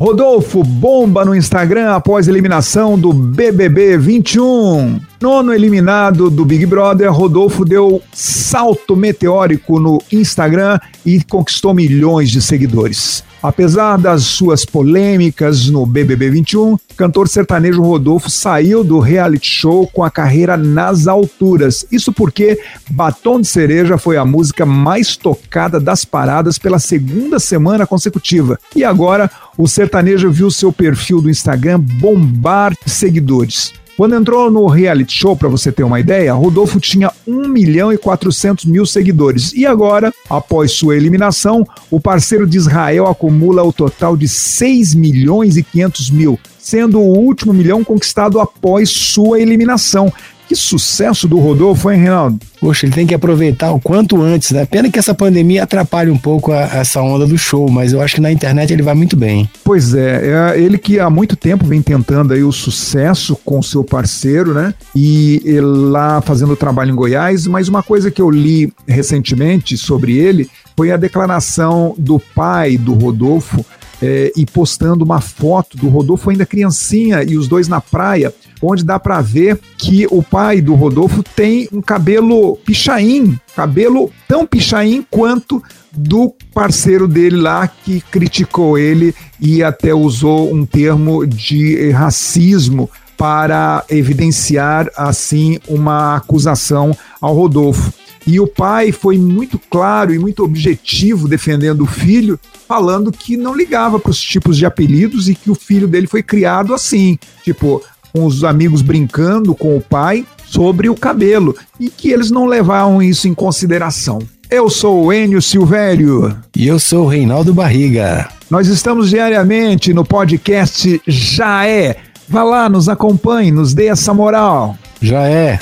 Rodolfo bomba no Instagram após eliminação do BBB 21. Nono eliminado do Big Brother, Rodolfo deu salto meteórico no Instagram e conquistou milhões de seguidores. Apesar das suas polêmicas no BBB 21, cantor sertanejo Rodolfo saiu do reality show com a carreira nas alturas. Isso porque Batom de Cereja foi a música mais tocada das paradas pela segunda semana consecutiva. E agora o sertanejo viu seu perfil do Instagram bombar de seguidores. Quando entrou no reality show, para você ter uma ideia, Rodolfo tinha 1 milhão e 400 mil seguidores. E agora, após sua eliminação, o parceiro de Israel acumula o total de 6 milhões e 500 mil, sendo o último milhão conquistado após sua eliminação. Que sucesso do Rodolfo, hein, Reinaldo? Poxa, ele tem que aproveitar o quanto antes, né? Pena que essa pandemia atrapalhe um pouco a, essa onda do show, mas eu acho que na internet ele vai muito bem. Pois é, é ele que há muito tempo vem tentando aí o sucesso com seu parceiro, né? E lá fazendo trabalho em Goiás, mas uma coisa que eu li recentemente sobre ele foi a declaração do pai do Rodolfo é, e postando uma foto do Rodolfo ainda criancinha e os dois na praia, onde dá para ver que o pai do Rodolfo tem um cabelo pichain, cabelo tão pichain quanto do parceiro dele lá que criticou ele e até usou um termo de racismo para evidenciar assim uma acusação ao Rodolfo. E o pai foi muito claro e muito objetivo defendendo o filho, falando que não ligava para os tipos de apelidos e que o filho dele foi criado assim, tipo, com os amigos brincando com o pai sobre o cabelo e que eles não levavam isso em consideração. Eu sou o Enio Silvério. E eu sou o Reinaldo Barriga. Nós estamos diariamente no podcast Já É. Vá lá, nos acompanhe, nos dê essa moral. Já é.